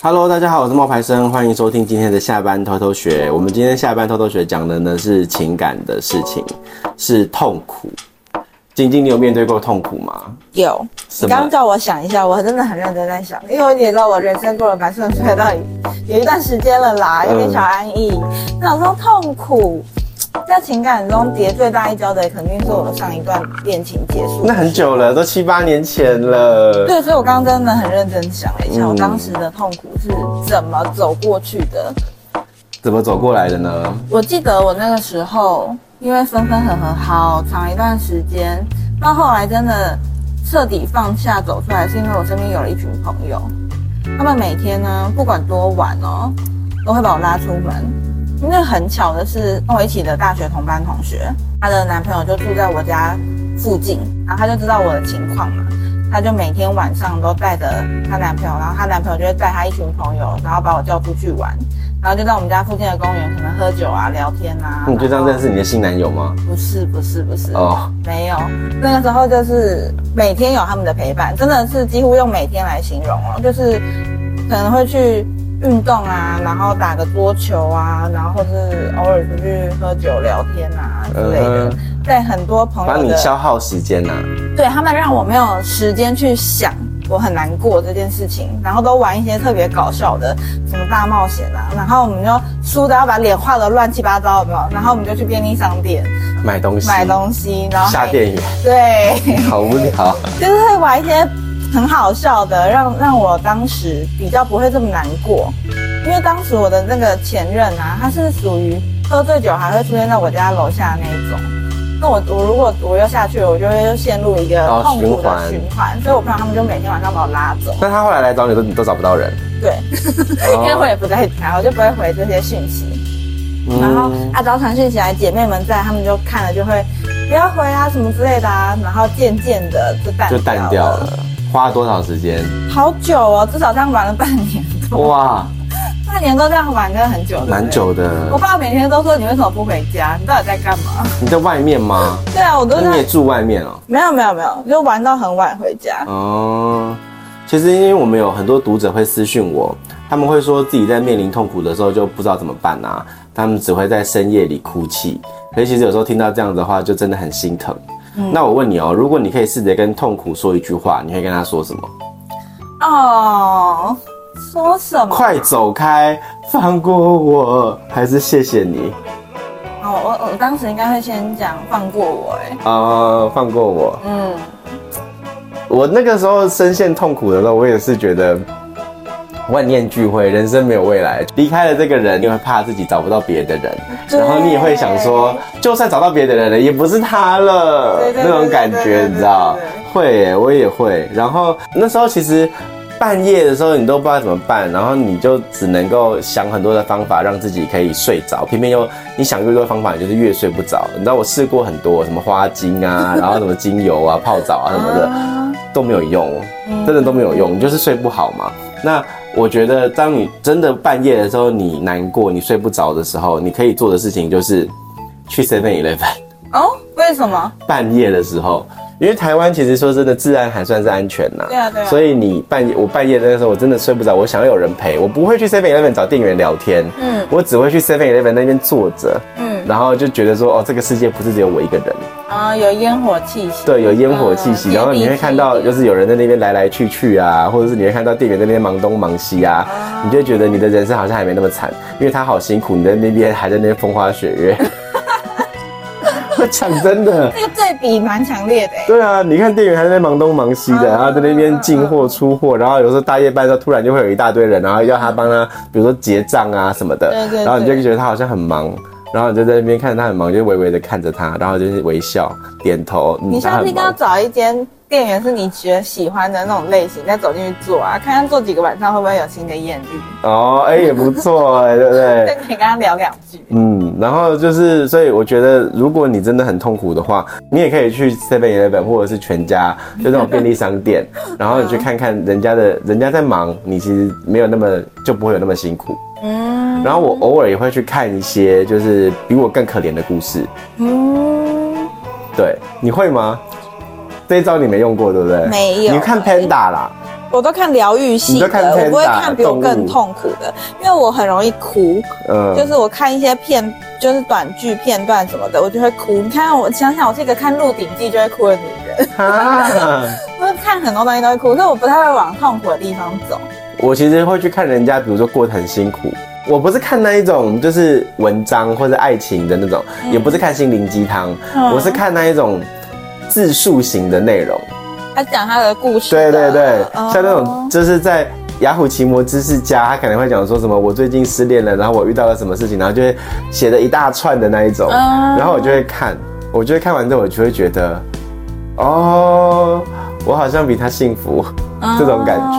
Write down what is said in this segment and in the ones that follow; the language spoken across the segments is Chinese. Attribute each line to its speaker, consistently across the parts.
Speaker 1: Hello，大家好，我是冒牌生，欢迎收听今天的下班偷偷学。我们今天下班偷偷学讲的呢是情感的事情，是痛苦。晶晶，你有面对过痛苦吗？
Speaker 2: 有。你刚刚叫我想一下，我真的很认真在想，因为你也知道我人生过了蛮顺遂到有一段时间了啦，有点小安逸。那我说痛苦。在情感中跌最大一跤的，肯定是我上一段恋情结束。
Speaker 1: 那很久了，都七八年前了。
Speaker 2: 对，所以我刚刚真的很认真想了一下，嗯、我当时的痛苦是怎么走过去的？
Speaker 1: 怎么走过来的呢？
Speaker 2: 我记得我那个时候，因为分分合合好长一段时间，到后来真的彻底放下走出来，是因为我身边有了一群朋友，他们每天呢，不管多晚哦，都会把我拉出门。因为很巧的是，跟我一起的大学同班同学，她的男朋友就住在我家附近，然后她就知道我的情况嘛，她就每天晚上都带着她男朋友，然后她男朋友就会带她一群朋友，然后把我叫出去玩，然后就在我们家附近的公园可能喝酒啊、聊天啊。你
Speaker 1: 就这样认识你的新男友吗？
Speaker 2: 不是，不是，不是哦，没有。那个时候就是每天有他们的陪伴，真的是几乎用每天来形容哦，就是可能会去。运动啊，然后打个桌球啊，然后或是偶尔出去喝酒聊天啊之类的，在很多朋友帮
Speaker 1: 你消耗时间呐、啊。
Speaker 2: 对，他们让我没有时间去想我很难过这件事情，然后都玩一些特别搞笑的，什么大冒险啊，然后我们就输的要把脸画的乱七八糟，有没有？然后我们就去便利商店
Speaker 1: 买东西，
Speaker 2: 买东西，然后
Speaker 1: 下电影，
Speaker 2: 对，
Speaker 1: 好无聊，
Speaker 2: 就是会玩一些。很好笑的，让让我当时比较不会这么难过，因为当时我的那个前任啊，他是属于喝醉酒还会出现在我家楼下那一种，那我我如果我又下去了，我就会陷入一个痛苦的循环，所以我朋友他们就每天晚上把我拉走。
Speaker 1: 那他后来来找你都你都找不到人？
Speaker 2: 对，因为我也不在家，我就不会回这些讯息。嗯、然后啊，早传讯息来，姐妹们在，他们就看了就会不要回啊什么之类的啊，然后渐渐的就淡就淡掉了。
Speaker 1: 花了多少时间？
Speaker 2: 好久哦，至少这样玩了半年多。哇，半年都这样玩，真的很久。
Speaker 1: 蛮久的。
Speaker 2: 我爸每天都说：“你为什么不回家？你到底在干嘛？”
Speaker 1: 你在外面吗？
Speaker 2: 对啊，我都在。
Speaker 1: 你也住外面哦？
Speaker 2: 没有没有没有，就玩到很晚回家。
Speaker 1: 哦，其实因为我们有很多读者会私讯我，他们会说自己在面临痛苦的时候就不知道怎么办啊，他们只会在深夜里哭泣。可是其实有时候听到这样的话，就真的很心疼。嗯、那我问你哦，如果你可以试着跟痛苦说一句话，你会跟他说什么？
Speaker 2: 哦，说什么？
Speaker 1: 快走开，放过我，还是谢谢你？
Speaker 2: 哦，我我当时应该会先讲放过我，哎，
Speaker 1: 啊，放过我。嗯，我那个时候深陷痛苦的时候，我也是觉得。万念俱灰，人生没有未来。离开了这个人，你会怕自己找不到别的人，然后你也会想说，就算找到别的人了，也不是他了，那种感觉，你知道？会耶，我也会。然后那时候其实半夜的时候，你都不知道怎么办，然后你就只能够想很多的方法让自己可以睡着，偏偏又你想越多的方法，你就是越睡不着。你知道我试过很多，什么花精啊，然后什么精油啊、泡澡啊什么的都没有用，真的都没有用，你就是睡不好嘛。那我觉得，当你真的半夜的时候，你难过、你睡不着的时候，你可以做的事情就是去 Seven Eleven。
Speaker 2: 哦，为什么？
Speaker 1: 半夜的时候，因为台湾其实说真的，治安还算是安全呐。
Speaker 2: 对啊，对啊。
Speaker 1: 所以你半夜，我半夜那个时候，我真的睡不着，我想要有人陪，我不会去 Seven Eleven 找店员聊天。嗯。我只会去 Seven Eleven 那边坐着。嗯。然后就觉得说，哦，这个世界不是只有我一个人。
Speaker 2: 啊，有烟火气息。
Speaker 1: 对，有烟火气息，嗯、然后你会看到，就是有人在那边来来去去啊，或者是你会看到店员在那边忙东忙西啊，啊你就觉得你的人生好像还没那么惨，因为他好辛苦，你在那边还在那边风花雪月。讲真的，
Speaker 2: 这个对比蛮强烈的。
Speaker 1: 对啊，你看店员还在那边忙东忙西的，然后在那边进货出货，然后有时候大夜班的时候突然就会有一大堆人，然后要他帮他，比如说结账啊什么的，对对对，然后你就觉得他好像很忙。然后你就在那边看着他很忙，就微微的看着他，然后就是微笑点头。
Speaker 2: 你下次应该要找一间店员是你觉得喜欢的那种类型，再走进去做啊，看看做几个晚上会不会有新的艳遇。
Speaker 1: 哦，哎、欸，也不错哎、欸，对不对？
Speaker 2: 再 可以跟他聊两句。
Speaker 1: 嗯，然后就是，所以我觉得，如果你真的很痛苦的话，你也可以去 Seven Eleven 或者是全家，就那种便利商店，然后你去看看人家的，人家在忙，你其实没有那么就不会有那么辛苦。嗯，然后我偶尔也会去看一些就是比我更可怜的故事。嗯，对，你会吗？这一招你没用过，对不对？
Speaker 2: 没有。
Speaker 1: 你看 Panda 啦
Speaker 2: 我都看疗愈系的，我不会看比我更痛苦的，因为我很容易哭。嗯，就是我看一些片，就是短剧片段什么的，我就会哭。你看，我想想，我是一个看《鹿鼎记》就会哭的女人。啊，我看很多东西都会哭，所以我不太会往痛苦的地方走。
Speaker 1: 我其实会去看人家，比如说过得很辛苦。我不是看那一种就是文章或者爱情的那种，嗯、也不是看心灵鸡汤，嗯、我是看那一种自述型的内容。
Speaker 2: 他讲他的故事。
Speaker 1: 对对对，哦、像那种就是在雅虎奇摩知识家，他可能会讲说什么我最近失恋了，然后我遇到了什么事情，然后就会写了一大串的那一种，嗯、然后我就会看，我就会看完之后，我就会觉得，哦，我好像比他幸福，嗯、这种感觉。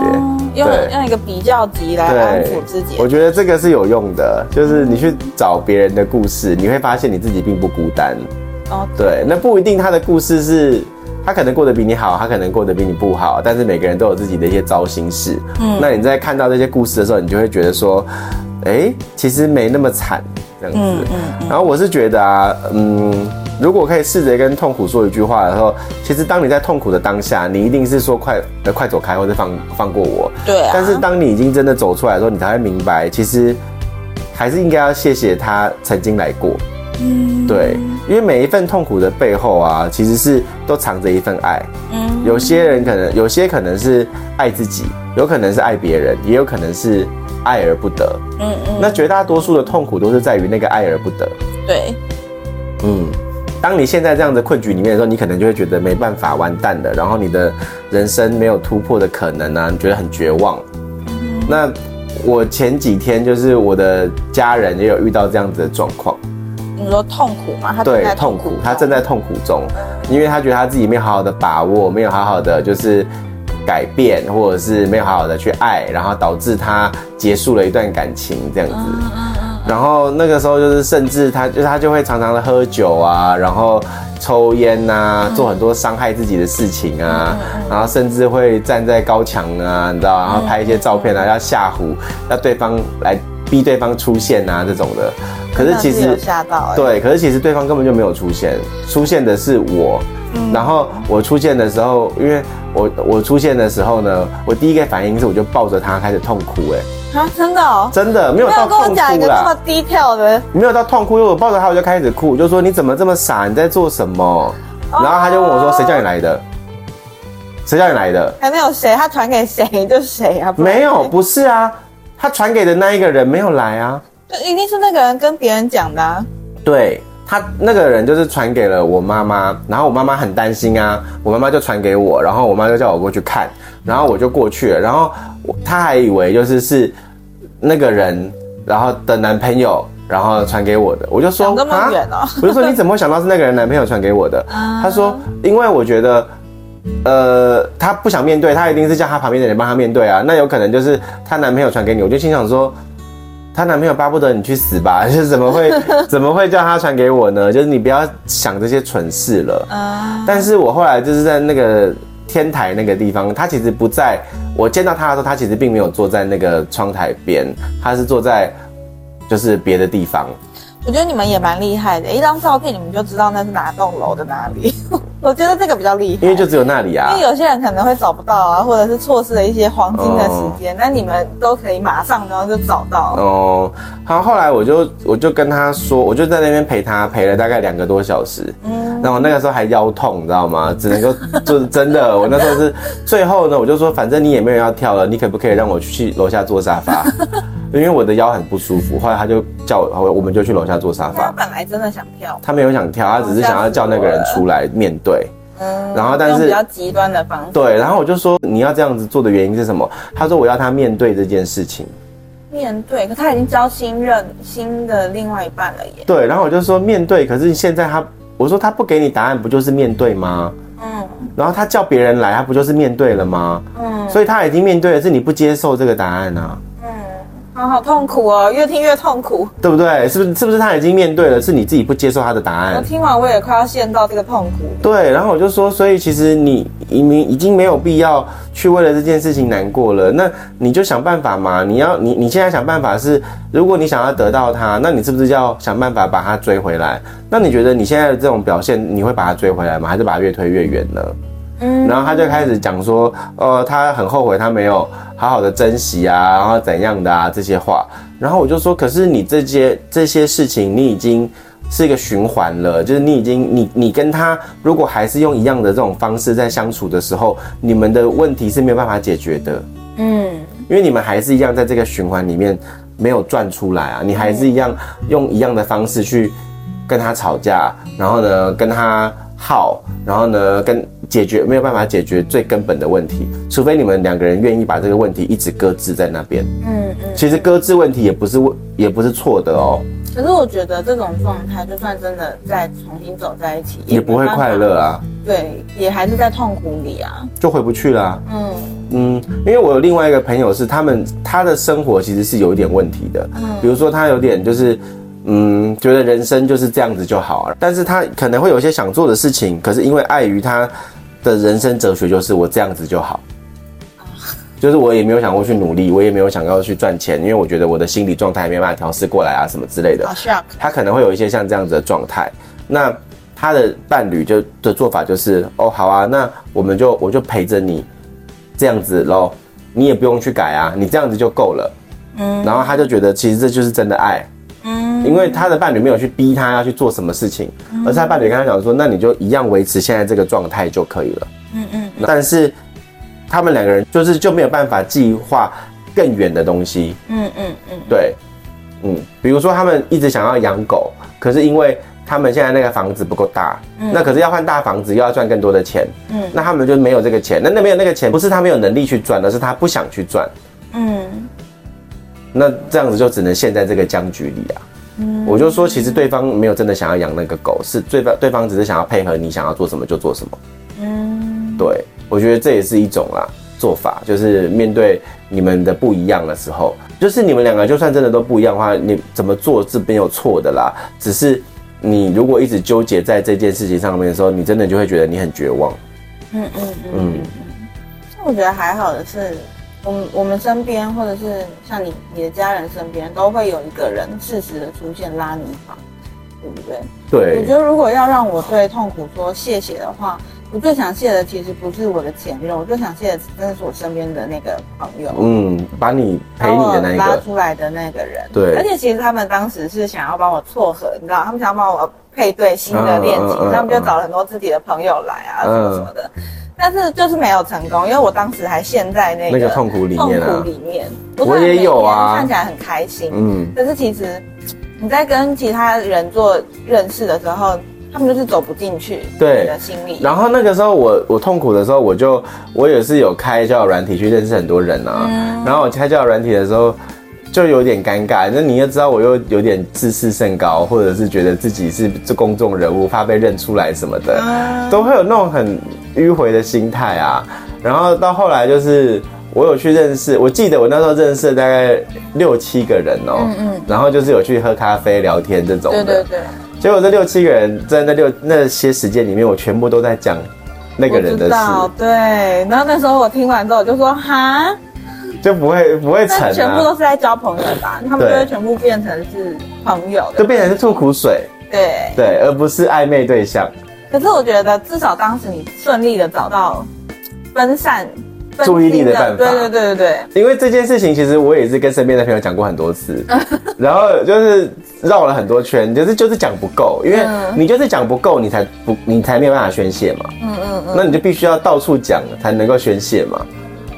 Speaker 2: 用用一个比较级来安抚自己，
Speaker 1: 我觉得这个是有用的。就是你去找别人的故事，你会发现你自己并不孤单。哦，对，那不一定他的故事是，他可能过得比你好，他可能过得比你不好，但是每个人都有自己的一些糟心事。嗯，那你在看到这些故事的时候，你就会觉得说，哎，其实没那么惨，这样子。嗯嗯。然后我是觉得啊，嗯。如果可以试着跟痛苦说一句话的时候，其实当你在痛苦的当下，你一定是说快呃快走开，或者放放过我。
Speaker 2: 对啊。
Speaker 1: 但是当你已经真的走出来的时候，你才会明白，其实还是应该要谢谢他曾经来过。嗯。对，因为每一份痛苦的背后啊，其实是都藏着一份爱。嗯。有些人可能，有些可能是爱自己，有可能是爱别人，也有可能是爱而不得。嗯嗯。那绝大多数的痛苦都是在于那个爱而不得。
Speaker 2: 对。
Speaker 1: 嗯。当你现在这样的困局里面的时候，你可能就会觉得没办法，完蛋了，然后你的人生没有突破的可能啊，你觉得很绝望。嗯、那我前几天就是我的家人也有遇到这样子的状况。
Speaker 2: 你说痛苦吗？他
Speaker 1: 对，痛苦，他正在痛苦中，因为他觉得他自己没有好好的把握，没有好好的就是改变，或者是没有好好的去爱，然后导致他结束了一段感情这样子。嗯然后那个时候就是，甚至他就他就会常常的喝酒啊，然后抽烟呐，做很多伤害自己的事情啊，然后甚至会站在高墙啊，你知道，然后拍一些照片啊，要吓唬，要对方来逼对方出现啊这种的。可是其实
Speaker 2: 吓到，
Speaker 1: 对，可是其实对方根本就没有出现，出现的是我。然后我出现的时候，因为我我出现的时候呢，我第一个反应是我就抱着他开始痛哭，哎，啊，
Speaker 2: 真的哦，
Speaker 1: 真的没有到痛哭啦，没有跟我讲一个这么
Speaker 2: 低调的，
Speaker 1: 没有到痛哭，因为我抱着他我就开始哭，我就说你怎么这么傻，你在做什么？然后他就问我说，谁叫你来的？谁叫你来的？
Speaker 2: 还没有谁，他传给谁就谁啊？
Speaker 1: 没有，不是啊，他传给的那一个人没有来啊，
Speaker 2: 就一定是那个人跟别人讲的啊，
Speaker 1: 对。他那个人就是传给了我妈妈，然后我妈妈很担心啊，我妈妈就传给我，然后我妈就叫我过去看，然后我就过去了，然后他还以为就是是那个人，然后的男朋友，然后传给我的，我就说
Speaker 2: 这么远哦，
Speaker 1: 我就说你怎么会想到是那个人男朋友传给我的？他说因为我觉得，呃，她不想面对，她一定是叫她旁边的人帮她面对啊，那有可能就是她男朋友传给你，我就心想说。她男朋友巴不得你去死吧？就是怎么会怎么会叫他传给我呢？就是你不要想这些蠢事了。啊！但是我后来就是在那个天台那个地方，他其实不在。我见到他的时候，他其实并没有坐在那个窗台边，他是坐在就是别的地方。
Speaker 2: 我觉得你们也蛮厉害的，一张照片你们就知道那是哪栋楼的哪里。我觉得这个比较厉害，
Speaker 1: 因为就只有那里啊。
Speaker 2: 因为有些人可能会找不到啊，或者是错失了一些黄金的时间，那、哦、你们都可以马上然后就找到。
Speaker 1: 哦，好，后来我就我就跟他说，我就在那边陪他陪了大概两个多小时。嗯，然后那个时候还腰痛，你知道吗？只能够就是真的，我那时候是最后呢，我就说反正你也没有要跳了，你可不可以让我去楼下坐沙发？因为我的腰很不舒服。后来他就叫我，我们就去楼下坐沙发。
Speaker 2: 他本来真的想跳，
Speaker 1: 他没有想跳，他只是想要叫那个人出来面对。嗯，然后但是
Speaker 2: 比较极端的方式，
Speaker 1: 对，然后我就说你要这样子做的原因是什么？他说我要他面对这件事情，
Speaker 2: 面对，可他已经交新任新的另外一半了耶。
Speaker 1: 对，然后我就说面对，可是现在他，我说他不给你答案，不就是面对吗？嗯，然后他叫别人来，他不就是面对了吗？嗯，所以他已经面对了，是你不接受这个答案啊。
Speaker 2: 好好痛苦哦，越听越痛苦，
Speaker 1: 对不对？是不是？是不是他已经面对了？是你自己不接受他的答案。
Speaker 2: 我听完我也快要陷到这个痛苦。
Speaker 1: 对，然后我就说，所以其实你已经已经没有必要去为了这件事情难过了。那你就想办法嘛。你要你你现在想办法是，如果你想要得到他，那你是不是要想办法把他追回来？那你觉得你现在的这种表现，你会把他追回来吗？还是把他越推越远呢？嗯，然后他就开始讲说，呃，他很后悔他没有好好的珍惜啊，然后怎样的啊这些话。然后我就说，可是你这些这些事情，你已经是一个循环了，就是你已经你你跟他如果还是用一样的这种方式在相处的时候，你们的问题是没有办法解决的。嗯，因为你们还是一样在这个循环里面没有转出来啊，你还是一样用一样的方式去跟他吵架，然后呢跟他耗，然后呢跟解决没有办法解决最根本的问题，除非你们两个人愿意把这个问题一直搁置在那边。嗯嗯，其实搁置问题也不是问也不是错的哦。
Speaker 2: 可是我觉得这种状态，就算真的再重新走在一起，
Speaker 1: 也不会快乐啊。
Speaker 2: 对，也还是在痛苦里啊，
Speaker 1: 就回不去了啊。嗯嗯，因为我有另外一个朋友是，他们他的生活其实是有一点问题的。嗯，比如说他有点就是，嗯，觉得人生就是这样子就好了，但是他可能会有一些想做的事情，可是因为碍于他的人生哲学就是我这样子就好。就是我也没有想过去努力，我也没有想要去赚钱，因为我觉得我的心理状态还没办法调试过来啊，什么之类的。他可能会有一些像这样子的状态。那他的伴侣就的做法就是，哦，好啊，那我们就我就陪着你，这样子喽，你也不用去改啊，你这样子就够了。嗯。然后他就觉得其实这就是真的爱。嗯。因为他的伴侣没有去逼他要去做什么事情，而是他伴侣跟他讲说，那你就一样维持现在这个状态就可以了。嗯嗯。但是。他们两个人就是就没有办法计划更远的东西。嗯嗯嗯，对，嗯，比如说他们一直想要养狗，可是因为他们现在那个房子不够大，嗯，那可是要换大房子又要赚更多的钱，嗯，那他们就没有这个钱。那那没有那个钱，不是他没有能力去赚，而是他不想去赚。嗯，那这样子就只能陷在这个僵局里啊。嗯，我就说，其实对方没有真的想要养那个狗，是对方对方只是想要配合你想要做什么就做什么。嗯，对。我觉得这也是一种啦做法，就是面对你们的不一样的时候，就是你们两个就算真的都不一样的话，你怎么做是没有错的啦。只是你如果一直纠结在这件事情上面的时候，你真的就会觉得你很绝望。嗯嗯嗯
Speaker 2: 我觉得还好的是，我们我们身边或者是像你你的家人身边，都会有一个人适时的出现拉你一把，对不对？
Speaker 1: 对。
Speaker 2: 我觉得如果要让我对痛苦说谢谢的话。我最想谢的其实不是我的前任，我最想谢的真的是我身边的那个朋友。嗯，
Speaker 1: 把你陪你的那个
Speaker 2: 拉出来的那个人。
Speaker 1: 对，
Speaker 2: 而且其实他们当时是想要帮我撮合，你知道，他们想要帮我配对新的恋情，嗯嗯嗯、他们就找了很多自己的朋友来啊，什么什么的。嗯、但是就是没有成功，因为我当时还陷在那个
Speaker 1: 那个痛苦里面、啊、
Speaker 2: 痛苦里面。
Speaker 1: 我也有啊，
Speaker 2: 看起来很开心。嗯，可是其实你在跟其他人做认识的时候。他们就是走不进去，对的心里。
Speaker 1: 然后那个时候我我痛苦的时候，我就我也是有开交友软体去认识很多人啊。嗯、然后我开交友软体的时候，就有点尴尬。那你也知道，我又有点自视甚高，或者是觉得自己是这公众人物，怕被认出来什么的，嗯、都会有那种很迂回的心态啊。然后到后来就是我有去认识，我记得我那时候认识大概六七个人哦、喔。嗯嗯。然后就是有去喝咖啡聊天这种的。对对对。结果这六七个人在那六那些时间里面，我全部都在讲那个人的事。
Speaker 2: 对，然后那时候我听完之后，我就说哈，
Speaker 1: 就不会不会成、啊，
Speaker 2: 全部都是在交朋友吧？他们就会全部变成是朋友，
Speaker 1: 就变成是吐苦水。
Speaker 2: 对
Speaker 1: 对，而不是暧昧对象。
Speaker 2: 可是我觉得至少当时你顺利的找到分散。
Speaker 1: 注意力的办法，
Speaker 2: 对对对对对。
Speaker 1: 因为这件事情，其实我也是跟身边的朋友讲过很多次，然后就是绕了很多圈，就是就是讲不够，因为你就是讲不够，你才不你才没有办法宣泄嘛。嗯嗯嗯。那你就必须要到处讲才能够宣泄嘛。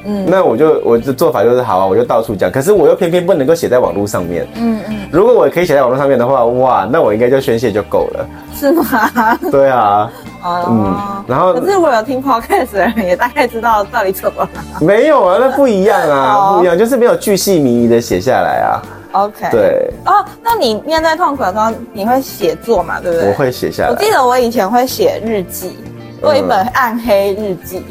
Speaker 1: 嗯。那我就我的做法就是好啊，我就到处讲，可是我又偏偏不能够写在网络上面。嗯嗯。如果我可以写在网络上面的话，哇，那我应该就宣泄就够了。
Speaker 2: 是吗？
Speaker 1: 对啊。哦，嗯，然后
Speaker 2: 可是我有听 podcast 的人也大概知道到底怎么了。
Speaker 1: 没有啊，那不一样啊，不一样，就是没有巨细靡遗的写下来啊。
Speaker 2: OK，
Speaker 1: 对。
Speaker 2: 哦，那你面对痛苦的时候，你会写作嘛？对不对？
Speaker 1: 我会写下来。
Speaker 2: 我记得我以前会写日记，我有一本暗黑日记，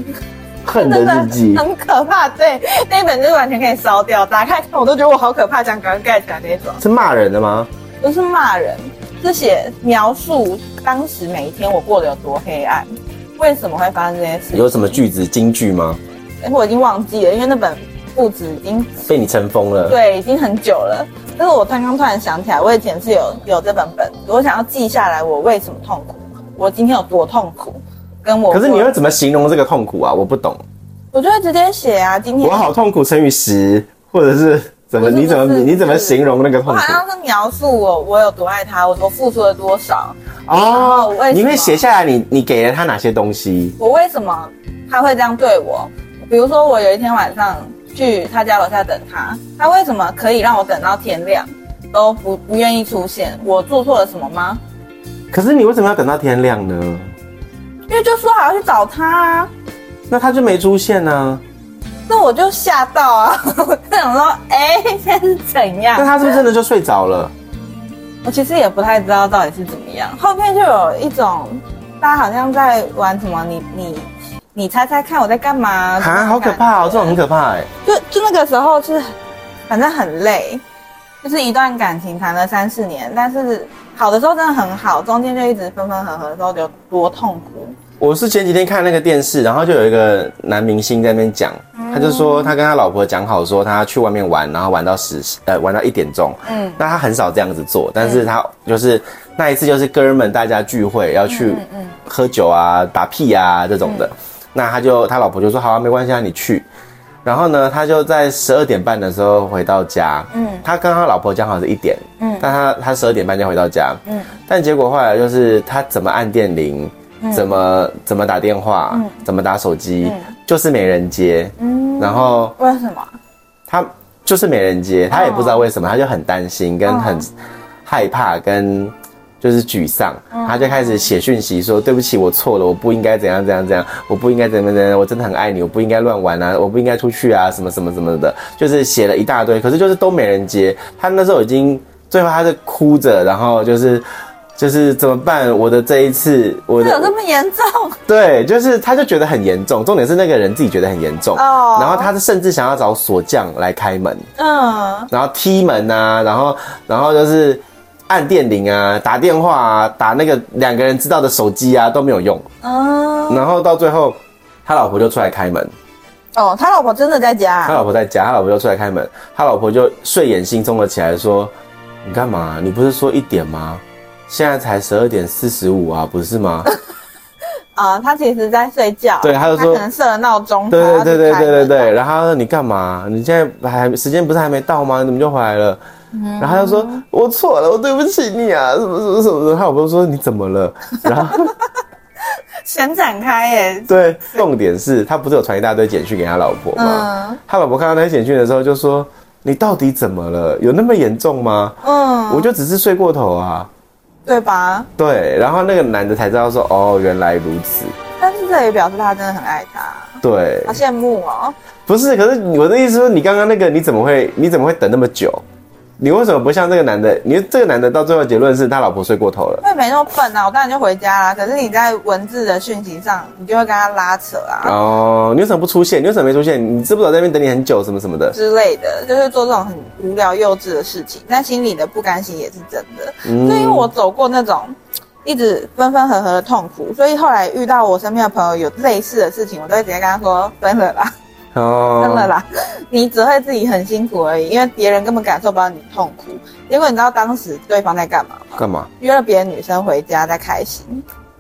Speaker 1: 恨的日记，
Speaker 2: 很可怕。对，那一本就是完全可以烧掉，打开看我都觉得我好可怕，这样赶快盖起来那种。
Speaker 1: 是骂人的吗？
Speaker 2: 不是骂人。是写描述当时每一天我过得有多黑暗，为什么会发生这些事？
Speaker 1: 有什么句子金句吗？
Speaker 2: 哎，我已经忘记了，因为那本簿子已经
Speaker 1: 被你尘封了。
Speaker 2: 对，已经很久了。但是我刚刚突然想起来，我以前是有有这本本，我想要记下来我为什么痛苦，我今天有多痛苦，跟我。
Speaker 1: 可是你会怎么形容这个痛苦啊？我不懂。
Speaker 2: 我就会直接写啊，今天
Speaker 1: 我好痛苦乘以十，或者是怎么？你怎么你怎么形容那个痛苦？
Speaker 2: 我好像是描述我我有多爱他，我我付出了多少。
Speaker 1: 哦，你会写下来，你你给了他哪些东西？
Speaker 2: 我为什么他会这样对我？比如说，我有一天晚上去他家楼下等他，他为什么可以让我等到天亮都不不愿意出现？我做错了什么吗？
Speaker 1: 可是你为什么要等到天亮呢？
Speaker 2: 因为就说好要去找他啊。
Speaker 1: 那他就没出现呢、啊？
Speaker 2: 那我就吓到啊！我就想说，哎、欸，现在是怎样？
Speaker 1: 那他是不是真的就睡着了？
Speaker 2: 我其实也不太知道到底是怎么样。后面就有一种，大家好像在玩什么？你你你猜猜看我在干嘛？啊，
Speaker 1: 好可怕哦！这种很可怕哎。
Speaker 2: 就就那个时候是，反正很累，就是一段感情谈了三四年，但是好的时候真的很好，中间就一直分分合合的时候，有多痛苦。
Speaker 1: 我是前几天看那个电视，然后就有一个男明星在那边讲，他就说他跟他老婆讲好说他去外面玩，然后玩到十呃玩到一点钟，嗯，那他很少这样子做，但是他就是那一次就是哥们大家聚会要去喝酒啊打屁啊这种的，那他就他老婆就说好啊没关系啊你去，然后呢他就在十二点半的时候回到家，嗯，他跟他老婆讲好是一点，嗯，但他他十二点半就回到家，嗯，但结果后来就是他怎么按电铃。怎么怎么打电话，嗯、怎么打手机，嗯、就是没人接。嗯，然后
Speaker 2: 为什么？
Speaker 1: 他就是没人接，他也不知道为什么，他就很担心，跟很害怕，跟就是沮丧。嗯、他就开始写讯息说：“对不起，我错了，我不应该怎样怎样怎样，我不应该怎么怎样，我真的很爱你，我不应该乱玩啊，我不应该出去啊，什么什么什么的，就是写了一大堆。可是就是都没人接。他那时候已经最后他是哭着，然后就是。就是怎么办？我的这一次，我的
Speaker 2: 有这么严重？
Speaker 1: 对，就是他就觉得很严重。重点是那个人自己觉得很严重哦。然后他是甚至想要找锁匠来开门，嗯，然后踢门啊，然后然后就是按电铃啊，打电话啊，打那个两个人知道的手机啊都没有用，哦。然后到最后，他老婆就出来开门。
Speaker 2: 哦，他老婆真的在家？
Speaker 1: 他老婆在家，他老婆就出来开门，他老婆就睡眼惺忪的起来说：“你干嘛？你不是说一点吗？”现在才十二点四十五啊，不是吗？
Speaker 2: 啊、呃，他其实在睡觉。
Speaker 1: 对，他就说
Speaker 2: 可能设了闹钟。
Speaker 1: 对对对对对对对。然后他说你干嘛？你现在还时间不是还没到吗？你怎么就回来了？嗯、然后他就说我错了，我对不起你啊，什么什么什么的。他老婆说你怎么了？然后
Speaker 2: 先展开耶。
Speaker 1: 对，重点是他不是有传一大堆简讯给他老婆吗？嗯、他老婆看到那些简讯的时候就说你到底怎么了？有那么严重吗？嗯，我就只是睡过头啊。
Speaker 2: 对吧？
Speaker 1: 对，然后那个男的才知道说，哦，原来如此。
Speaker 2: 但是这也表示他真的很爱他。
Speaker 1: 对，
Speaker 2: 好羡慕哦。
Speaker 1: 不是，可是我的意思说，你刚刚那个你怎么会你怎么会等那么久？你为什么不像这个男的？你这个男的到最后结论是他老婆睡过头了。
Speaker 2: 因为没那么笨啊，我当然就回家啦。可是你在文字的讯息上，你就会跟他拉扯啊。哦，
Speaker 1: 你为什么不出现？你为什么没出现？你知不知道在那边等你很久，什么什么的
Speaker 2: 之类的，就是做这种很无聊幼稚的事情。但心里的不甘心也是真的。嗯，所以因为我走过那种一直分分合合的痛苦，所以后来遇到我身边的朋友有类似的事情，我都会直接跟他说分了吧。哦，真的啦，你只会自己很辛苦而已，因为别人根本感受不到你痛苦。结果你知道当时对方在干嘛吗？
Speaker 1: 干嘛？
Speaker 2: 约了别的女生回家在开心，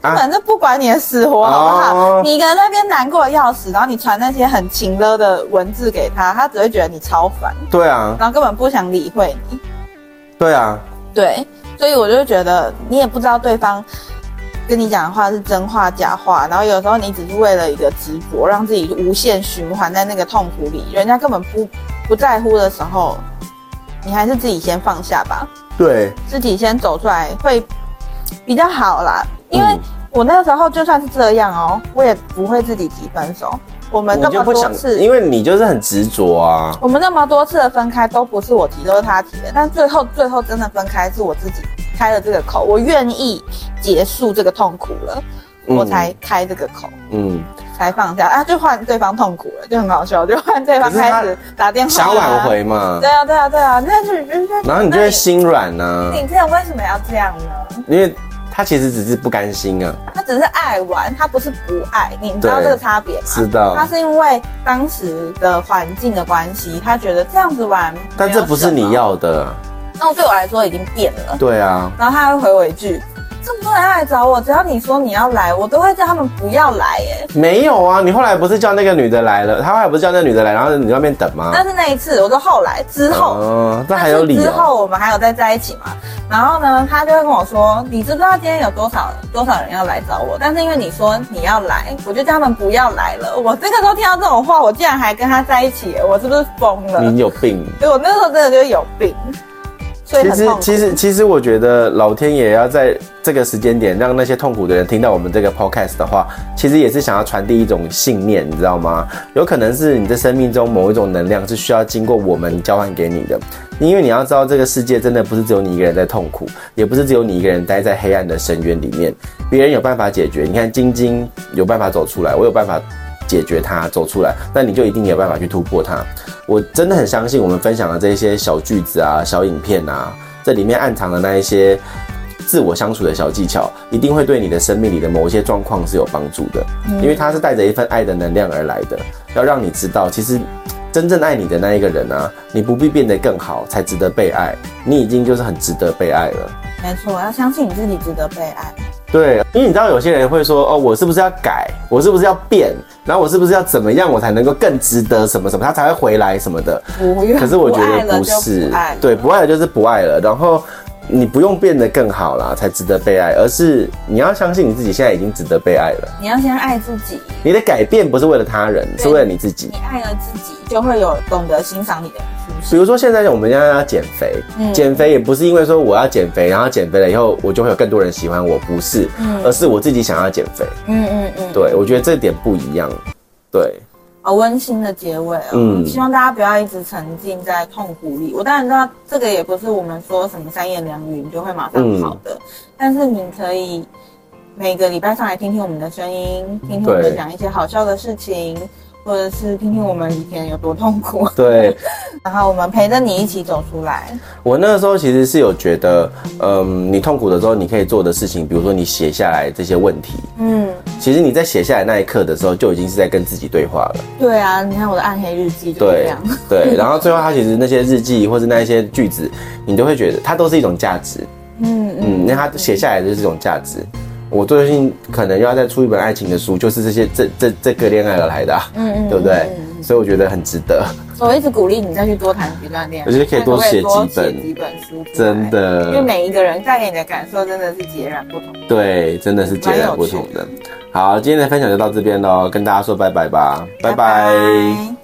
Speaker 2: 根本就不管你的死活，好不好？哦、你一个人那边难过的要死，然后你传那些很情勒的文字给他，他只会觉得你超烦。
Speaker 1: 对啊，
Speaker 2: 然后根本不想理会你。
Speaker 1: 对啊，
Speaker 2: 对，所以我就觉得你也不知道对方。跟你讲的话是真话假话，然后有时候你只是为了一个执着，让自己无限循环在那个痛苦里，人家根本不不在乎的时候，你还是自己先放下吧。
Speaker 1: 对，
Speaker 2: 自己先走出来会比较好啦。因为我那个时候就算是这样哦，我也不会自己提分手。我们那么多次，
Speaker 1: 因为你就是很执着啊。
Speaker 2: 我们那么多次的分开都不是我提，都是他提的，但最后最后真的分开是我自己。开了这个口，我愿意结束这个痛苦了，嗯、我才开这个口，嗯，才放下。啊，就换对方痛苦了，就很好笑，就换对方开始打电话，
Speaker 1: 想挽回嘛，
Speaker 2: 对啊，对啊，对啊，那就
Speaker 1: 然后你就会心软呢，
Speaker 2: 你这样为什么要这样呢？
Speaker 1: 因为他其实只是不甘心啊，
Speaker 2: 他只是爱玩，他不是不爱，你知道这个差别吗？
Speaker 1: 知道，
Speaker 2: 他是因为当时的环境的关系，他觉得这样子玩，
Speaker 1: 但这不是你要的。
Speaker 2: 那对我来说已经变了。
Speaker 1: 对啊。
Speaker 2: 然后他还会回我一句：“这么多人要来找我，只要你说你要来，我都会叫他们不要来耶。
Speaker 1: 没有啊，你后来不是叫那个女的来了？他后来不是叫那个女的来，然后你在那边等吗？
Speaker 2: 但是那一次，我说后来之后，
Speaker 1: 嗯，这还有理由。
Speaker 2: 之后我们还有再在一起嘛？然后呢，他就会跟我说，你知不知道今天有多少多少人要来找我？但是因为你说你要来，我就叫他们不要来了。我这个时候听到这种话，我竟然还跟他在一起，我是不是疯了？
Speaker 1: 你有病！
Speaker 2: 对，我那个时候真的就是有病。
Speaker 1: 其实，其实，其实，我觉得老天爷要在这个时间点让那些痛苦的人听到我们这个 podcast 的话，其实也是想要传递一种信念，你知道吗？有可能是你的生命中某一种能量是需要经过我们交换给你的，因为你要知道，这个世界真的不是只有你一个人在痛苦，也不是只有你一个人待在黑暗的深渊里面，别人有办法解决。你看晶晶有办法走出来，我有办法解决它走出来，那你就一定有办法去突破它。我真的很相信，我们分享的这些小句子啊、小影片啊，这里面暗藏的那一些自我相处的小技巧，一定会对你的生命里的某一些状况是有帮助的。因为它是带着一份爱的能量而来的，要让你知道，其实真正爱你的那一个人啊，你不必变得更好才值得被爱，你已经就是很值得被爱了。
Speaker 2: 没错，要相信你自己值得被爱。
Speaker 1: 对，因为你知道有些人会说，哦，我是不是要改？我是不是要变？然后我是不是要怎么样，我才能够更值得什么什么，他才会回来什么的？可是我觉得不是，不对，不爱了就是不爱了。然后你不用变得更好啦，才值得被爱，而是你要相信你自己现在已经值得被爱了。
Speaker 2: 你要先爱自己。
Speaker 1: 你的改变不是为了他人，是为了你自己。
Speaker 2: 你爱了自己，就会有懂得欣赏你的人。
Speaker 1: 比如说，现在我们要要减肥，嗯，减肥也不是因为说我要减肥，然后减肥了以后我就会有更多人喜欢我，不是，嗯，而是我自己想要减肥，嗯嗯嗯，对，我觉得这点不一样，对，
Speaker 2: 好温馨的结尾哦，嗯，希望大家不要一直沉浸在痛苦里。我当然知道这个也不是我们说什么三言两语你就会马上好的，嗯，但是你可以每个礼拜上来听听我们的声音，听听我们讲一些好笑的事情。或者是听听我们以前有多痛苦，
Speaker 1: 对，
Speaker 2: 然后我们陪着你一起走出来。
Speaker 1: 我那个时候其实是有觉得，嗯，你痛苦的时候，你可以做的事情，比如说你写下来这些问题，嗯，其实你在写下来那一刻的时候，就已经是在跟自己对话了。
Speaker 2: 对啊，你看我的暗黑日记就这样。
Speaker 1: 对，对，然后最后他其实那些日记或是那一些句子，你都会觉得它都是一种价值。嗯嗯，那他写下来的就是一种价值。我最近可能又要再出一本爱情的书，就是这些这这这个恋爱而来的，啊，嗯嗯，对不对？所以我觉得很值得。我一直鼓励你再去多谈几段恋爱，我觉得可以多写几本几本书，真的。因为每一个人带给你的感受真的是截然不同。对，真的是截然不同的。好，今天的分享就到这边喽，跟大家说拜拜吧，拜拜。拜拜。